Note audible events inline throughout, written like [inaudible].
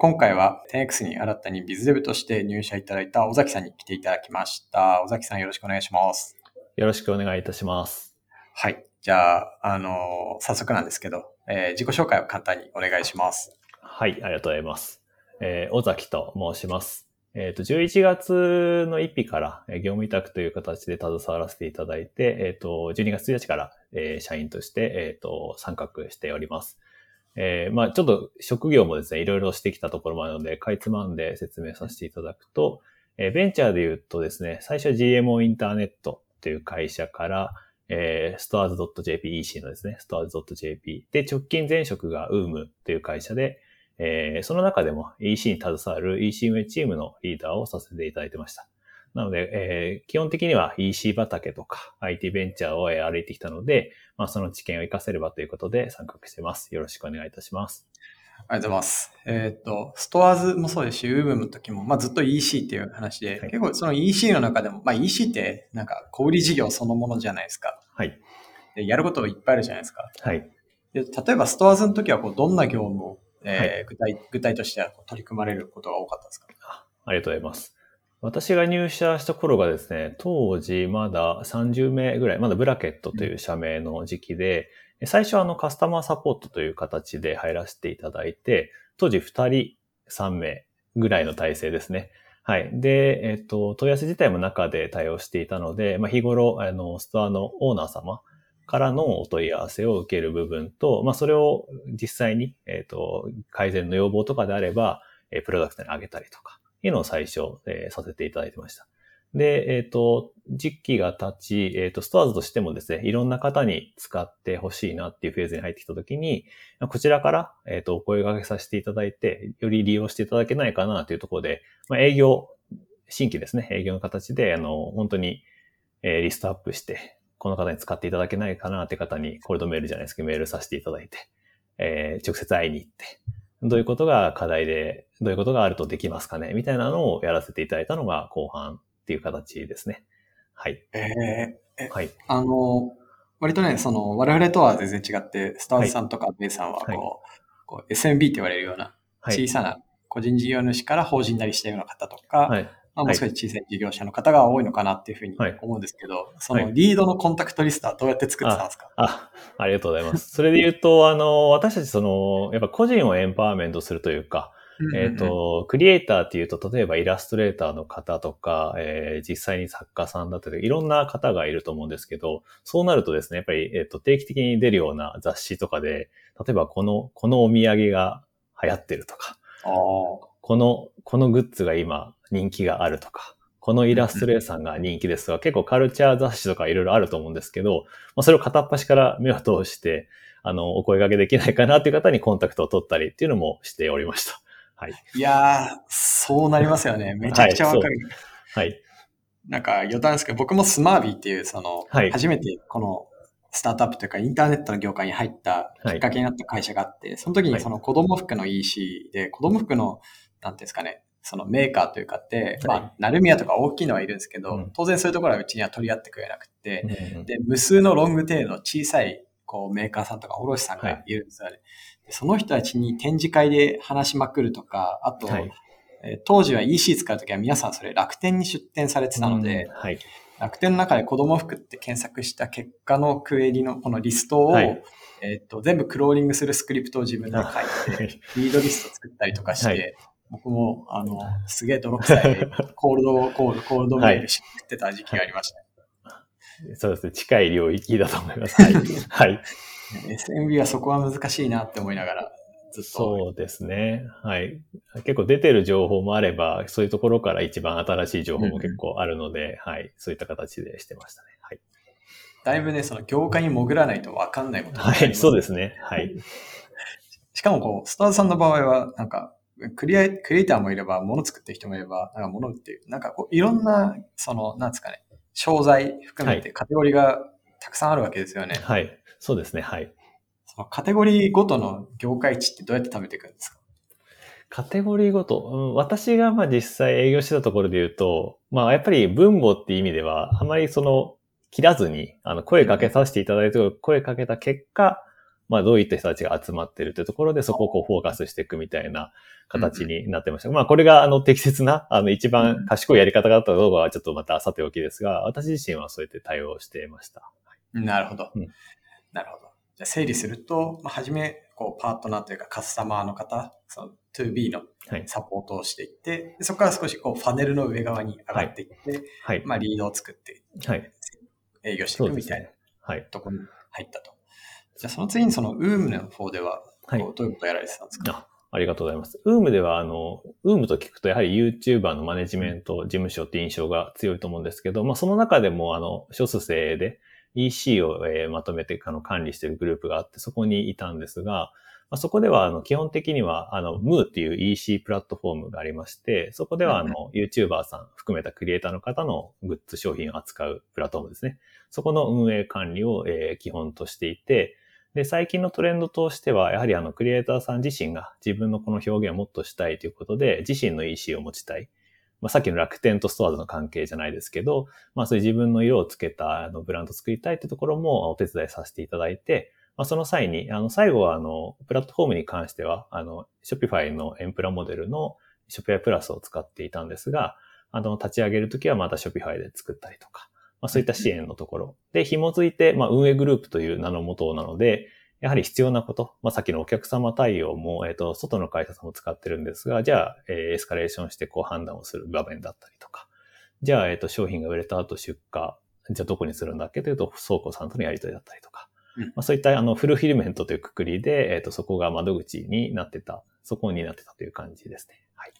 今回は 10X に新たにビズデブとして入社いただいた尾崎さんに来ていただきました。尾崎さんよろしくお願いします。よろしくお願いいたします。はい。じゃあ、あのー、早速なんですけど、えー、自己紹介を簡単にお願いします。はい、ありがとうございます。えー、尾崎と申します。えっ、ー、と、11月の1日から、え業務委託という形で携わらせていただいて、えっ、ー、と、12月1日から、えー、社員として、えっ、と、参画しております。えー、まあちょっと職業もですね、いろいろしてきたところもあるので、かいつまんで説明させていただくと、えー、ベンチャーで言うとですね、最初は GMO インターネットという会社から、えー、stores.jp、EC のですね、stores.jp で、直近前職が UM という会社で、えー、その中でも EC に携わる EC 運営チームのリーダーをさせていただいてました。なので、えー、基本的には EC 畑とか IT ベンチャーを歩いてきたので、まあ、その知見を活かせればということで参画してます。よろしくお願いいたします。ありがとうございます。えっ、と、ストアーズもそうですし、ウームの時も、まあ、ずっと EC っていう話で、はい、結構その EC の中でも、まあ、EC ってなんか小売事業そのものじゃないですか。はい。でやることいっぱいあるじゃないですか。はい。で例えばストアーズの時はこうどんな業務をえー、具体、具体としては取り組まれることが多かったですか？あありがとうございます。私が入社した頃がですね、当時まだ30名ぐらい、まだブラケットという社名の時期で、最初はあのカスタマーサポートという形で入らせていただいて、当時2人3名ぐらいの体制ですね。はい。で、えっ、と、問い合わせ自体も中で対応していたので、まあ、日頃、あの、ストアのオーナー様からのお問い合わせを受ける部分と、まあ、それを実際に、えっ、と、改善の要望とかであれば、プロダクトに上げたりとか、いうのを最初、えー、させていただいてました。で、えっ、ー、と、時期が経ち、えっ、ー、と、ストアーズとしてもですね、いろんな方に使ってほしいなっていうフェーズに入ってきたときに、こちらから、えっ、ー、と、お声掛けさせていただいて、より利用していただけないかなというところで、まあ、営業、新規ですね、営業の形で、あの、本当に、えー、リストアップして、この方に使っていただけないかなって方に、コールドメールじゃないですけど、メールさせていただいて、えー、直接会いに行って、どういうことが課題で、どういうことがあるとできますかねみたいなのをやらせていただいたのが後半っていう形ですね。はい。えー、はい。あの、割とね、その、我々とは全然違って、スターズさんとかベイさんはこう、はい、こう SMB って言われるような、小さな個人事業主から法人なりしたような方とか、はい、まあ、もう少し小さい事業者の方が多いのかなっていうふうに思うんですけど、はい、そのリードのコンタクトリストはどうやって作ってたんですか？あありがとうございます。それで言うと、あの、私たちその、やっぱ個人をエンパワーメントするというか、えっ、と、クリエイターっていうと、例えばイラストレーターの方とか、えー、実際に作家さんだったり、いろんな方がいると思うんですけど、そうなるとですね、やっぱり、えっ、ー、と、定期的に出るような雑誌とかで、例えばこの、このお土産が流行ってるとか、この、このグッズが今人気があるとか、このイラストレーサーが人気ですが、結構カルチャー雑誌とかいろいろあると思うんですけど、まあ、それを片っ端から目を通して、あの、お声掛けできないかなという方にコンタクトを取ったりっていうのもしておりました。はい。いやー、そうなりますよね。めちゃくちゃわかる。はい。なんか余談ですけど、僕もスマービーっていう、その、はい、初めてこのスタートアップというかインターネットの業界に入ったきっかけになった会社があって、はい、その時にその子供服の EC で、子供服の、なんていうんですかね、そのメーカーというかって、まあ、ナルミヤとか大きいのはいるんですけど、当然そういうところはうちには取り合ってくれなくて、で、無数のロングテールの小さいこうメーカーさんとか卸さんがい。るんですよね。その人たちに展示会で話しまくるとか、あと、はい、え当時は EC 使うときは皆さんそれ楽天に出展されてたので、はい、楽天の中で子供服って検索した結果のクエリのこのリストを、はい、えっ、と、全部クローリングするスクリプトを自分で書いて、リードリスト作ったりとかして、僕も、あの、すげえ泥臭い、[laughs] コールドコール、コールドメールしってた時期がありました、はい、そうですね。近い領域だと思います。はい。[laughs] はい。SMB はそこは難しいなって思いながら、ずっと。そうですね。はい。結構出てる情報もあれば、そういうところから一番新しい情報も結構あるので、うん、はい。そういった形でしてましたね。はい。だいぶね、その業界に潜らないと分かんないことはい、そうですね。はい。しかもこう、スターズさんの場合は、なんか、クリエクリエイターもいれば、物作ってる人もいれば、なんか物売っていう、なんかこう、いろんな、その、なんですかね、商材含めてカテゴリーがたくさんあるわけですよね。はい。そうですね。はい。そのカテゴリーごとの業界値ってどうやって食べていくんですか？カテゴリーごと、私がまあ実際営業してたところで言うと、まあやっぱり分母っていう意味では、あまりその切らずに、あの声かけさせていただいて、声かけた結果、まあどういった人たちが集まってるというところでそこをこうフォーカスしていくみたいな形になってました。うん、まあこれがあの適切な、あの一番賢いやり方だったかどうかはちょっとまたさておきですが、私自身はそうやって対応していました。なるほど。うん、なるほど。じゃ整理すると、まあ、はじめ、こう、パートナーというかカスタマーの方、その 2B のサポートをしていって、はい、そこから少しこう、ファネルの上側に上がっていって、はい、まあ、リードを作って、はい、営業していくみたいな、はい、ところに入ったと。じゃあ、その次にその UM の方では、はい、どういうことをやられてたんですか？ありがとうございます。UM では、あの、UM と聞くとやはり YouTuber のマネジメント事務所って印象が強いと思うんですけど、まあその中でも、あの、少数生で EC を、えー、まとめてあの管理しているグループがあって、そこにいたんですが、まあ、そこでは、あの、基本的には、あの、ムーっていう EC プラットフォームがありまして、そこでは、あの、YouTuber さん含めたクリエイターの方のグッズ商品を扱うプラットフォームですね。そこの運営管理を、えー、基本としていて、で、最近のトレンドとしては、やはりあの、クリエイターさん自身が自分のこの表現をもっとしたいということで、自身の EC を持ちたい。まあ、さっきの楽天とストアーズの関係じゃないですけど、まあ、そういう自分の色をつけたあのブランドを作りたいってところもお手伝いさせていただいて、まあ、その際に、あの、最後は、あの、プラットフォームに関しては、あの、Shopify のエンプラモデルの Shopify プラスを使っていたんですが、あの、立ち上げるときはまた Shopify で作ったりとか、まあ、そういった支援のところ。で、紐づいて、まあ、運営グループという名のもとなので、やはり必要なこと、まあ、さっきのお客様対応も、えっ、ー、と、外の会社さんも使ってるんですが、じゃあ、えー、エスカレーションしてこう判断をする場面だったりとか、じゃあ、えっ、ー、と、商品が売れた後出荷、じゃあどこにするんだっけというと、倉庫さんとのやり取りだったりとか、うん、まあ、そういったあのフルフィルメントというくくりで、えっ、と、そこが窓口になってた、そこになってたという感じですね。はい。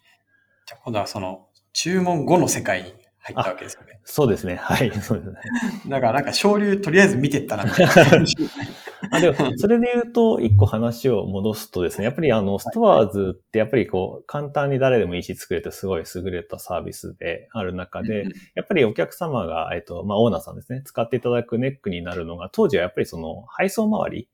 じゃあ今度はその、注文後の世界に入ったわけですよね。そうですね。はい。そうですね。[laughs] だからなんか昇竜とりあえず見てったなみたいな。[laughs] あでも、それで言うと、一個話を戻すとですね、やっぱりあの、ストアーズってやっぱりこう、簡単に誰でもいいし作れてすごい優れたサービスである中で、やっぱりお客様が、えっと、まあ、オーナーさんですね、使っていただくネックになるのが、当時はやっぱりその、配送周り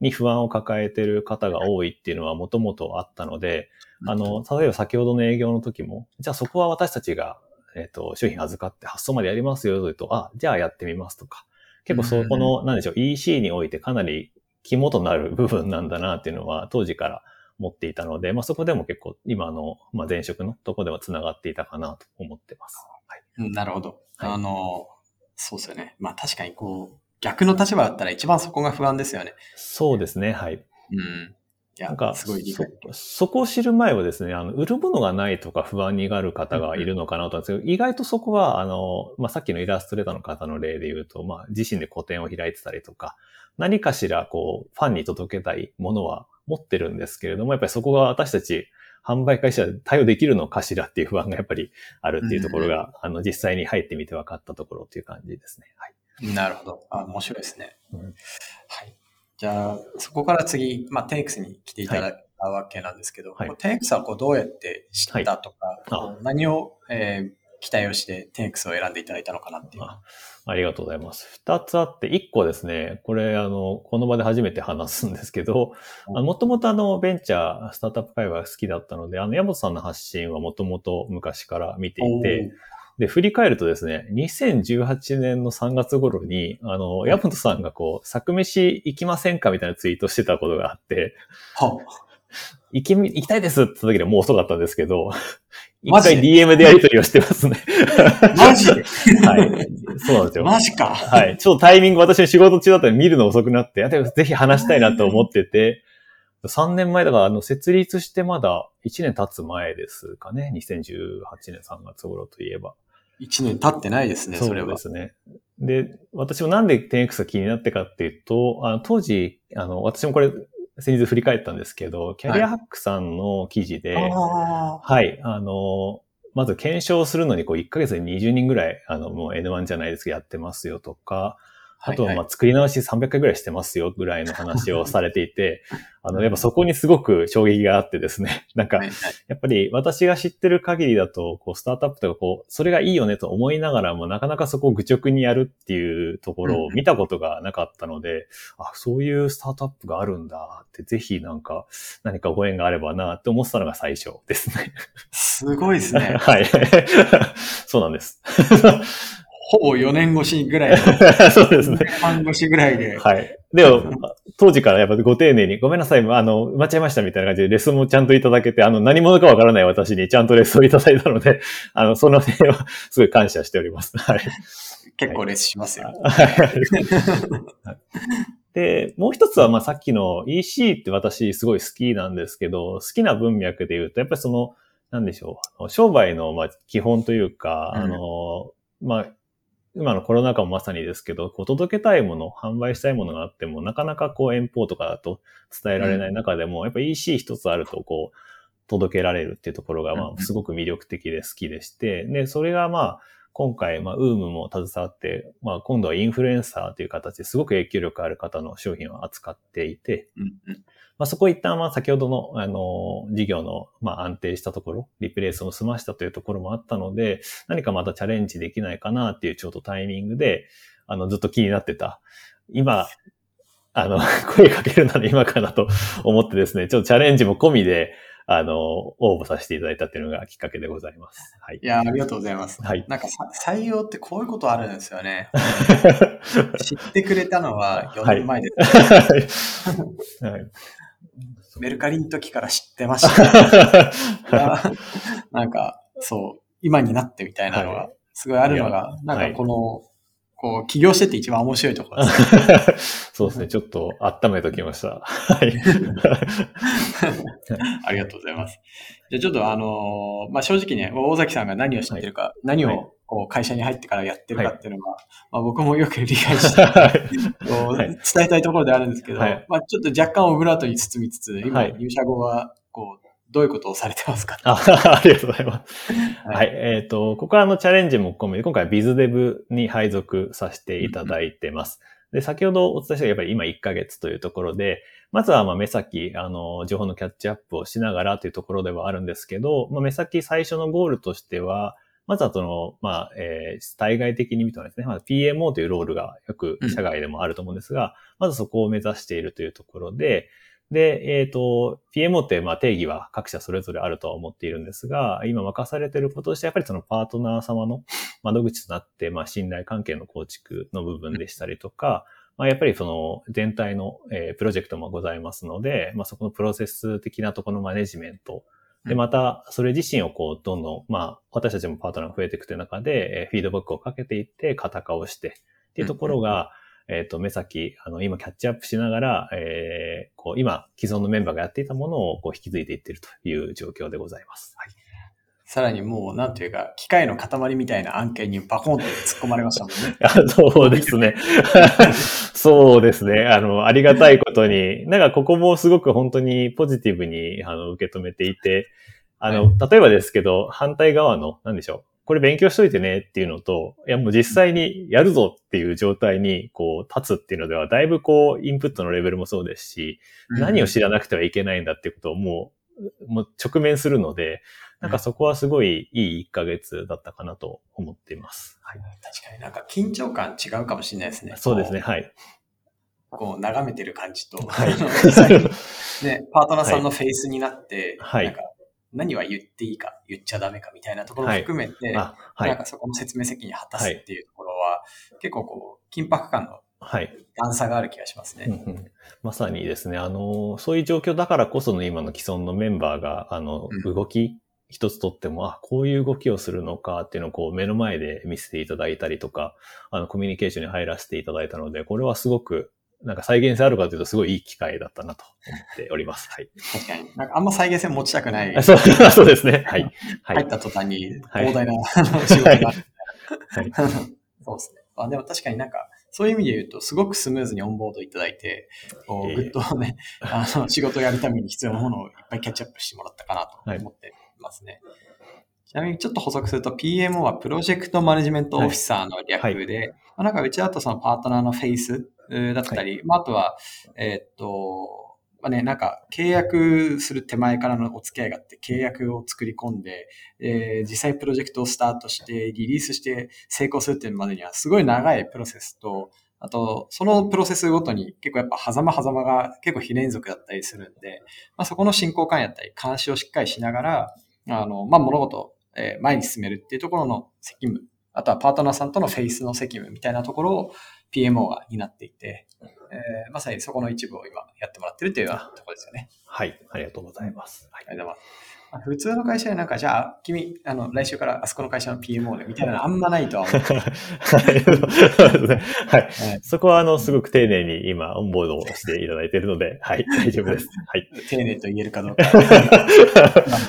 に不安を抱えている方が多いっていうのはもともとあったので、あの、例えば先ほどの営業の時も、じゃあそこは私たちがえっ、ー、と、商品預かって発送までやりますよと言うと、あ、じゃあやってみますとか。結構そこの、なんでしょう、EC においてかなり肝となる部分なんだなっていうのは当時から持っていたので、まあそこでも結構今の、まあ、前職のとこでは繋がっていたかなと思ってます。はい、なるほど。はい、あの、そうですよね。まあ確かにこう、逆の立場だったら一番そこが不安ですよね。そうですね、はい。うん。なんか、そ。そこを知る前はですね、あの、売るものがないとか不安にがる方がいるのかなと思うんですけど、意外とそこは、あの、まあ、さっきのイラストレーターの方の例で言うと、まあ、自身で個展を開いてたりとか、何かしら、こう、ファンに届けたいものは持ってるんですけれども、やっぱりそこが私たち、販売会社で対応できるのかしらっていう不安がやっぱりあるっていうところが、うん、あの、実際に入ってみて分かったところっていう感じですね。はい。なるほど。あ、面白いですね。うん、はい。じゃあ、そこから次、まあ、テイクスに来ていただたわけなんですけど、はい、テンクスはこうどうやって知ったとか、はい、何を、えー、期待をしてテンクスを選んでいただいたのかなっていう。あありがとうございます。二つあって、一個ですね、これ、あの、この場で初めて話すんですけど、もともとあの、ベンチャー、スタートアップ会話が好きだったので、あの、山本さんの発信はもともと昔から見ていて、で、振り返るとですね、2018年の3月頃に、あの、山本さんがこう、作飯行きませんかみたいなツイートしてたことがあって、は行き、行きたいですって言った時にはもう遅かったんですけど、一回 DM でやり取りをしてますね。マジで？はい。そうなんですよ。マジか。はい。ちょっとタイミング私の仕事中だったら見るの遅くなって、ぜひ話したいなと思ってて、3年前だから、あの、設立してまだ1年経つ前ですかね。2018年3月頃といえば。1年経ってないですね、それは。そうですね。で、私もなんで 10X が気になってかっていうと、あの当時、あの、私もこれ先日振り返ったんですけど、キャリアハックさんの記事で、はい、はい、あの、まず検証するのにこう1ヶ月で20人ぐらい、あの、もう N1 じゃないですけどやってますよとか、あとは、ま、作り直し300回ぐらいしてますよぐらいの話をされていて、[laughs] あの、やっぱそこにすごく衝撃があってですね、[laughs] なんか、やっぱり私が知ってる限りだと、こう、スタートアップとかこう、それがいいよねと思いながらも、なかなかそこを愚直にやるっていうところを見たことがなかったので、あ、そういうスタートアップがあるんだって、ぜひなんか、何かご縁があればなって思ってたのが最初ですね。すごいですね。[laughs] はい。そうなんです。ほぼ4年越しぐらい。[laughs] そうですね。半越しぐらいで。はい。でも、当時からやっぱご丁寧に、ごめんなさい、あの、間違えましたみたいな感じでレッスンもちゃんといただけて、あの、何者かわからない私にちゃんとレッスンをいただいたので、[laughs] あの、その点はすごい感謝しております。[laughs] はい。結構レッスンしますよ。で、もう一つは、まあ、さっきの EC って私すごい好きなんですけど、好きな文脈で言うと、やっぱりその、なんでしょう、商売の、まあ、基本というか、うん、あの、まあ、今のコロナ禍もまさにですけど、こう届けたいもの、販売したいものがあっても、なかなかこう遠方とかだと伝えられない中でも、うん、やっぱ EC 一つあると、こう、届けられるっていうところが、まあ、すごく魅力的で好きでして、で、それがまあ、今回、まあ、ウームも携わって、まあ、今度はインフルエンサーという形ですごく影響力ある方の商品を扱っていて、まあ、そこ一旦、まあ、先ほどの、あの、事業の、まあ、安定したところ、リプレイスも済ましたというところもあったので、何かまたチャレンジできないかなっていうちょうどタイミングで、あの、ずっと気になってた。今、あの、[laughs] 声かけるなら今かなと思ってですね、ちょっとチャレンジも込みで、あの、応募させていただいたっていうのがきっかけでございます。はい。いや、ありがとうございます。はい。なんか採用ってこういうことあるんですよね。[laughs] 知ってくれたのは4年前です、ね。はい。メルカリの時から知ってました、[laughs] なんか、そう、今になってみたいなのが、すごいあるのが、なんかこの、こう、起業してって一番面白いところです。[laughs] そうですね。ちょっと温めときました。はい。[laughs] ありがとうございます。じゃあちょっとあのー、まあ、正直ね、大崎さんが何を知ってるか、はい、何をこう会社に入ってからやってるかっていうのが、はい、まあ、僕もよく理解して、[laughs] はい、伝えたいところであるんですけど、はい、まあ、ちょっと若干オブラートに包みつつ、今、入社後は、こう、どういうことをされてますか？あ [laughs] ありがとうございます。はい。えっ、ー、と、ここはあのチャレンジも込めて、今回ビズデブに配属させていただいてます。で、先ほどお伝えしたやっぱり今1ヶ月というところで、まずはまあ目先、あの、情報のキャッチアップをしながらというところではあるんですけど、まあ、目先最初のゴールとしては、まずはその、まあ、えー、対外的に見たらですね、まあ、PMO というロールがよく社外でもあると思うんですが、うん、まずそこを目指しているというところで、で、えっ、ー、と、PMO ってまあ定義は各社それぞれあるとは思っているんですが、今任されていることとして、やっぱりそのパートナー様の窓口となって、まあ信頼関係の構築の部分でしたりとか、まあ、やっぱりその全体の、えー、プロジェクトもございますので、まあ、そこのプロセス的なところのマネジメント、で、また、それ自身をこう、どんどん、まあ、私たちもパートナーが増えていくという中で、えー、フィードバックをかけていって、型化をして、っていうところが、えっ、ー、と、目先、あの、今キャッチアップしながら、えー、こう、今、既存のメンバーがやっていたものを、こう、引き継いでいっているという状況でございます。はい。さらにもう、なんていうか、機械の塊みたいな案件にバコンと突っ込まれましたもんね。[laughs] あそうですね。[laughs] そうですね。あの、ありがたいことに、なんかここもすごく本当にポジティブに、あの、受け止めていて、あの、はい、例えばですけど、反対側の、なんでしょう。これ勉強しといてねっていうのと、いやもう実際にやるぞっていう状態にこう立つっていうのでは、だいぶこうインプットのレベルもそうですし、何を知らなくてはいけないんだっていうことをもう、もう直面するので、なんかそこはすごいいい1ヶ月だったかなと思っています。はい。確かになんか緊張感違うかもしれないですね。そうですね、はい。こう眺めてる感じと、はい、[laughs] ね、パートナーさんのフェイスになって、はい、なんか何は言っていいか、言っちゃダメかみたいなところも含めて、はい、なんかそこの説明責任を果たすっていうところは、結構こう、緊迫感のはい。段差がある気がしますね。うんうん、まさにですね、あの、そういう状況だからこその今の既存のメンバーが、あの、動き、一つとっても、あ、こういう動きをするのかっていうのをこう目の前で見せていただいたりとか、あの、コミュニケーションに入らせていただいたので、これはすごくなんか再現性あるかというとすごいいい機会だったなと思っております。はい。確かに。なんかあんま再現性持ちたくない。そう [laughs] そうですね。はい。入った途端に膨大な、はい、仕事が。はい。[laughs] そうですね。あでも確かになんか、そういう意味で言うと、すごくスムーズにオンボードいただいて、こうぐっとね、あの、仕事をやるために必要なものをいっぱいキャッチアップしてもらったかなと思ってますね。はいちなみにちょっと補足すると PMO はプロジェクトマネジメントオフィサーの略で、はい。はい、まあ、なんかうちだとそのパートナーのフェイスだったり、はい、まあ、あとは、えー、っと、まあね、なんか契約する手前からのお付き合いがあって契約を作り込んで、えー、実際プロジェクトをスタートしてリリースして成功するっていうまでにはすごい長いプロセスと、あと、そのプロセスごとに結構やっぱ狭間狭間が結構非連続だったりするんで、まあ、そこの進行感やったり監視をしっかりしながら、あの、まあ、物事、えー、前に進めるっていうところの責務あとはパートナーさんとのフェイスの責務みたいなところを PMO が担っていて、えー、まさにそこの一部を今やってもらってるというようなところですよね。はい、ありがとうございます。はい、ありがとうございます。普通の会社でなんか、じゃあ、君、あの、来週からあそこの会社の PMO でみたいなのあんまないとは思う。[laughs] はい。そこは、あの、すごく丁寧に今、オンボードをしていただいているので、はい、大丈夫です。はい。丁寧と言えるかどうか。[laughs]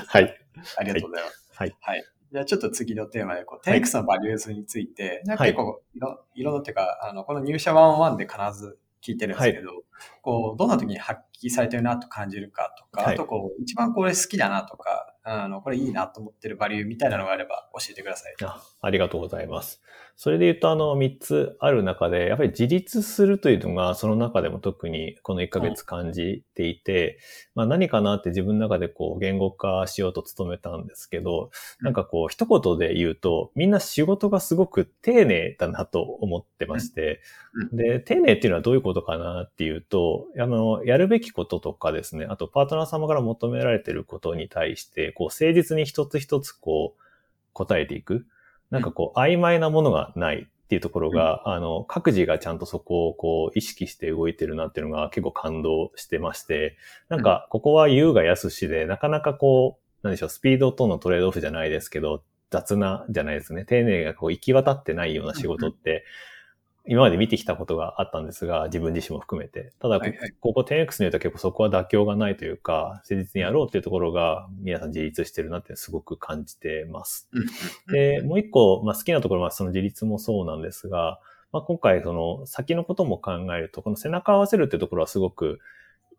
はい。ありがとうございます。はい。はい。じゃあちょっと次のテーマで、こう、テイクスのバリューズについて、なんか結構いろ、いろんなっていうか、あの、この入社101で必ず聞いてるんですけど、はい、こう、どんな時に発揮されてるなと感じるかとか、はい、あとこう、一番これ好きだなとか、あの、これいいなと思ってるバリューみたいなのがあれば教えてください。あありがとうございます。それで言うと、あの、3つある中で、やっぱり自立するというのが、その中でも特にこの1ヶ月感じていて、うん、まあ何かなって自分の中でこう、言語化しようと努めたんですけど、なんかこう、一言で言うと、みんな仕事がすごく丁寧だなと思ってまして、うん、で、丁寧っていうのはどういうことかなっていうと、あの、やるべきこととかですね、あとパートナー様から求められていることに対して、こう、誠実に一つ一つこう、答えていく。なんかこう、曖昧なものがないっていうところが、うん、あの、各自がちゃんとそこをこう、意識して動いてるなっていうのが結構感動してまして、なんか、ここは優雅安しで、なかなかこう、なんでしょう、スピードとのトレードオフじゃないですけど、雑なじゃないですね。丁寧がこう行き渡ってないような仕事って、今まで見てきたことがあったんですが、自分自身も含めて。ただ、はいはい、ここ 10X に言うと結構そこは妥協がないというか、誠実にやろうっていうところが皆さん自立してるなってすごく感じてます。で、もう一個、まあ、好きなところはその自立もそうなんですが、まあ、今回その先のことも考えると、この背中合わせるっていうところはすごく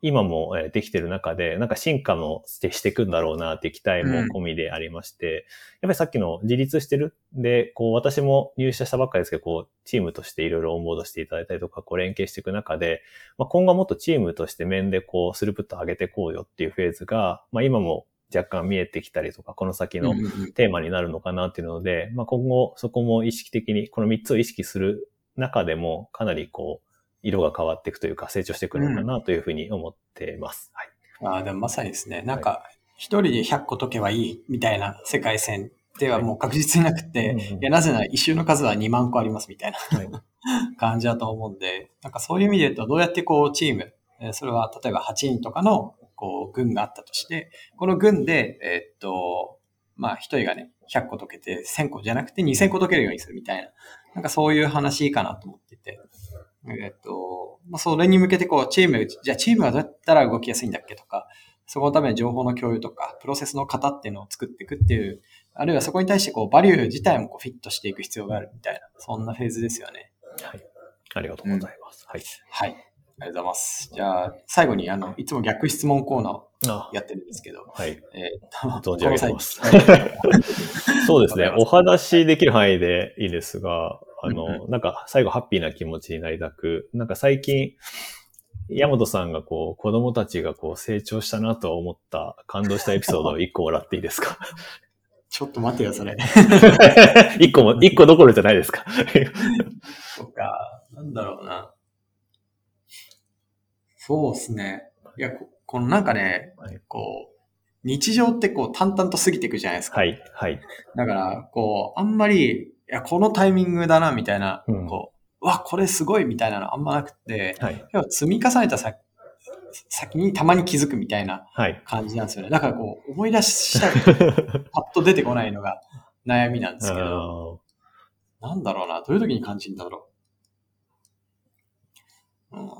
今もできてる中で、なんか進化もしていくんだろうなって期待も込みでありまして、うん、やっぱりさっきの自立してる？で、こう私も入社したばっかりですけど、こうチームとしていろいろオンボードしていただいたりとか、こう連携していく中で、まあ、今後もっとチームとして面でこうスループット上げていこうよっていうフェーズが、まあ今も若干見えてきたりとか、この先のテーマになるのかなっていうので、まあ今後そこも意識的に、この3つを意識する中でもかなりこう、色が変わっていくというか成長してくるのかなというふうに思ってます。うん、はい。ああ、でもまさにですね、なんか、一人で100個解けばいいみたいな世界線ではもう確実になくて、はい、いや、なぜなら一周の数は2万個ありますみたいな、はい、[laughs] 感じだと思うんで、なんかそういう意味で言うと、どうやってこうチーム、それは例えば8人とかのこう軍があったとして、この軍で、えー、っと、まあ一人がね、100個解けて1000個じゃなくて2000個解けるようにするみたいな、なんかそういう話かなと思ってて、えっと、まあ、それに向けてこう、チーム、じゃあチームはどうやったら動きやすいんだっけとか、そこのために情報の共有とか、プロセスの型っていうのを作っていくっていう、あるいはそこに対してこう、バリュー自体もこうフィットしていく必要があるみたいな、そんなフェーズですよね。はい。ありがとうございます。うん、はい。はい。ありがとうございます。じゃあ、最後に、あの、いつも逆質問コーナーをやってるんですけど。はい。えー、存じ上げてます。そうですね。お話できる範囲でいいですが、あの、なんか最後ハッピーな気持ちになりたく、なんか最近、山本さんがこう、子供たちがこう成長したなと思った感動したエピソードを [laughs] 一個もらっていいですか？ちょっと待ってよ、それ。[laughs] 一個も、一個どころじゃないですか。[laughs] そっか、なんだろうな。そうですね。いや、このなんかね、はい、こう、日常ってこう淡々と過ぎていくじゃないですか。はい、はい。だから、こう、あんまりや、このタイミングだな、みたいな、うん、こう、わ、これすごいみたいなのあんまなくて、はい、積み重ねた先先にたまに気づくみたいな感じなんですよね。はい、だからこう、思い出したら、[laughs] パッと出てこないのが悩みなんですけど、なんだろうな、どういう時に感じるんだろう。うん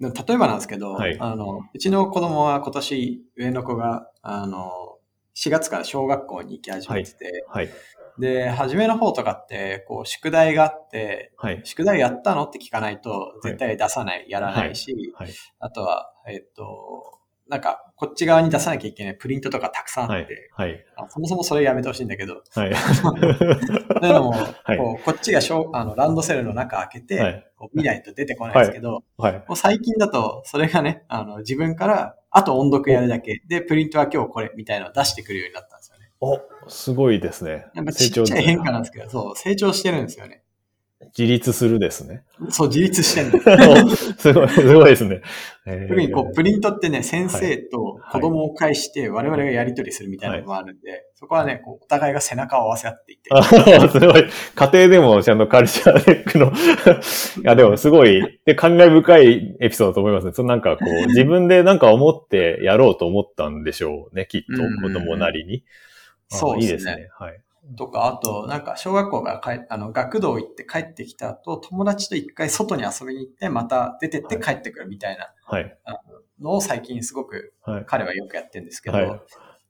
例えばなんですけど、はい、あの、うちの子供は今年上の子が、あの、4月から小学校に行き始めてて、はい。はい、で、初めの方とかって、こう、宿題があって、はい、宿題やったの？って聞かないと、絶対出さない、はい、やらないし、はい、あとは、えっと、なんか、こっち側に出さなきゃいけないプリントとかたくさんあって、はい、そもそもそれやめてほしいんだけど、はい、[laughs] そういうのも、こうこっちがしょあのランドセルの中開けて、こう見ないと出てこないですけど、もう最近だと、それがね、あの自分から、あと音読やるだけ。で、プリントは今日これみたいなのを出してくるようになったんですよね。お、すごいですね。なんかちっちゃい変化なんですけど、そう、成長してるんですよね。自立するですね。そう、自立してんの。[laughs] すごい、すごいですね。特にこう、プリントってね、先生と子供を介して我々がやり取りするみたいなのもあるんで、はい、そこはね、こう、お互いが背中を合わせ合っていて。すごい。家庭でもちゃんとカルチャーネックのいや、でもすごい、で、感慨深いエピソードだと思いますね。そのなんかこう、[laughs] 自分でなんか思ってやろうと思ったんでしょうね、きっと、子供なりに。そうですね。いいですね。はい。とか、あと、なんか、小学校が帰、あの、学童行って帰ってきた後、友達と一回外に遊びに行って、また出てって帰ってくるみたいな、はい。のを最近すごく、彼はよくやってるんですけど、はい、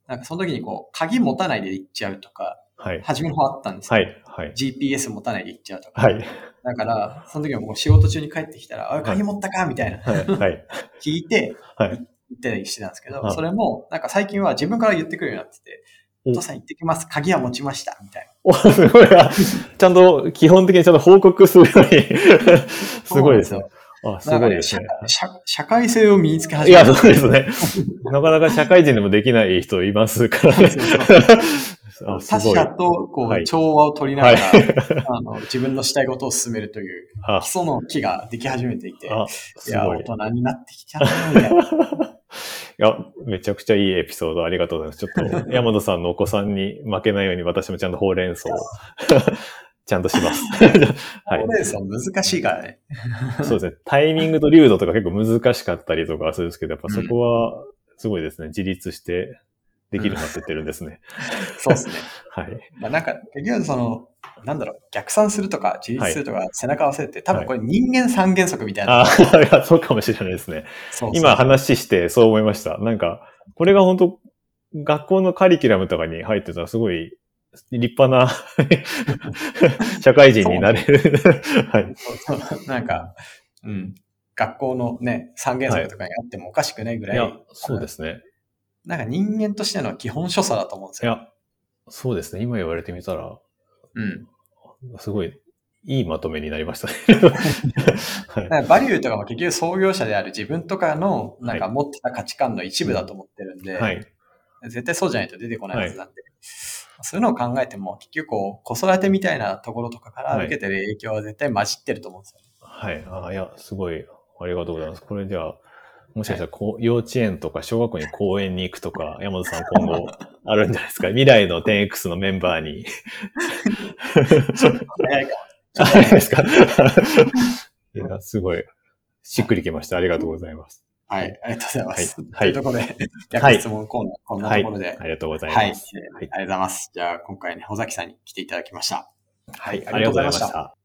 なんかその時にこう、鍵持たないで行っちゃうとか、はい。初めの方あったんですよ。はい。はい。GPS 持たないで行っちゃうとか。はい。だから、その時はもう仕事中に帰ってきたら、あ、鍵持ったかみたいな。はい。はい、聞いて、はい。言ったりしてたんですけど、それも、なんか最近は自分から言ってくるようになってて、お父さん行ってきます。鍵は持ちました。みたいな。お、すごい。ちゃんと、基本的にちゃんと報告するように [laughs] すごいですね。あ、すごいですね社。社会性を身につけ始めた。いや、そうですね。なかなか社会人でもできない人いますからね。[laughs] 他者とこう、調和を取りながら、はい、[laughs] あの自分のしたいことを進めるという基礎の木ができ始めていて、いや、大人になってきちゃったみたいな。いや、めちゃくちゃいいエピソードありがとうございます。ちょっと、[laughs] 山野さんのお子さんに負けないように私もちゃんとほうれん草をちゃんとします。[laughs] はい。ほうれん草難しいからね。[laughs] そうですね。タイミングと流度とか結構難しかったりとかするんですけど、やっぱそこはすごいですね。自立してできるようになってってるんですね。そうですね。はい。まあなんか、結局その、なんだろう、逆算するとか、自立するとか、背中合わせて、多分これ人間三原則みたいな。ああ、そうかもしれないですね。そう今話してそう思いました。なんか、これが本当学校のカリキュラムとかに入ってたらすごい立派な [laughs] 社会人になれる。はい。なんか、うん。学校のね、三原則とかにあってもおかしくないぐらい。はい、いや、そうですね。なんか人間としての基本所作だと思うんですよ。いや、そうですね。今言われてみたら、うん。すごい、いいまとめになりましたねはい、[laughs] バリューとかも結局創業者である自分とかの、なんか持ってた価値観の一部だと思ってるんで、はい、絶対そうじゃないと出てこないはずなんで、はい、そういうのを考えても、結局こう、子育てみたいなところとかから受けてる影響は絶対混じってると思うんですよ、はい。ああ、いや、すごい、ありがとうございます。これじゃあ、もしかしたらこう、幼稚園とか小学校に公園に行くとか、[laughs] 山田さん今後あるんじゃないですか？未来の 10X のメンバーに。[laughs] 早いか。早いですか [laughs] いや、すごい、しっくりきました。ありがとうございます。はい、ありがとうございます。はい。というところで、逆質問コーナー、こんなところで、ありがとうございます。はい。ありがとうございます。じゃあ、今回ね、尾崎さんに来ていただきました。はい、ありがとうございました。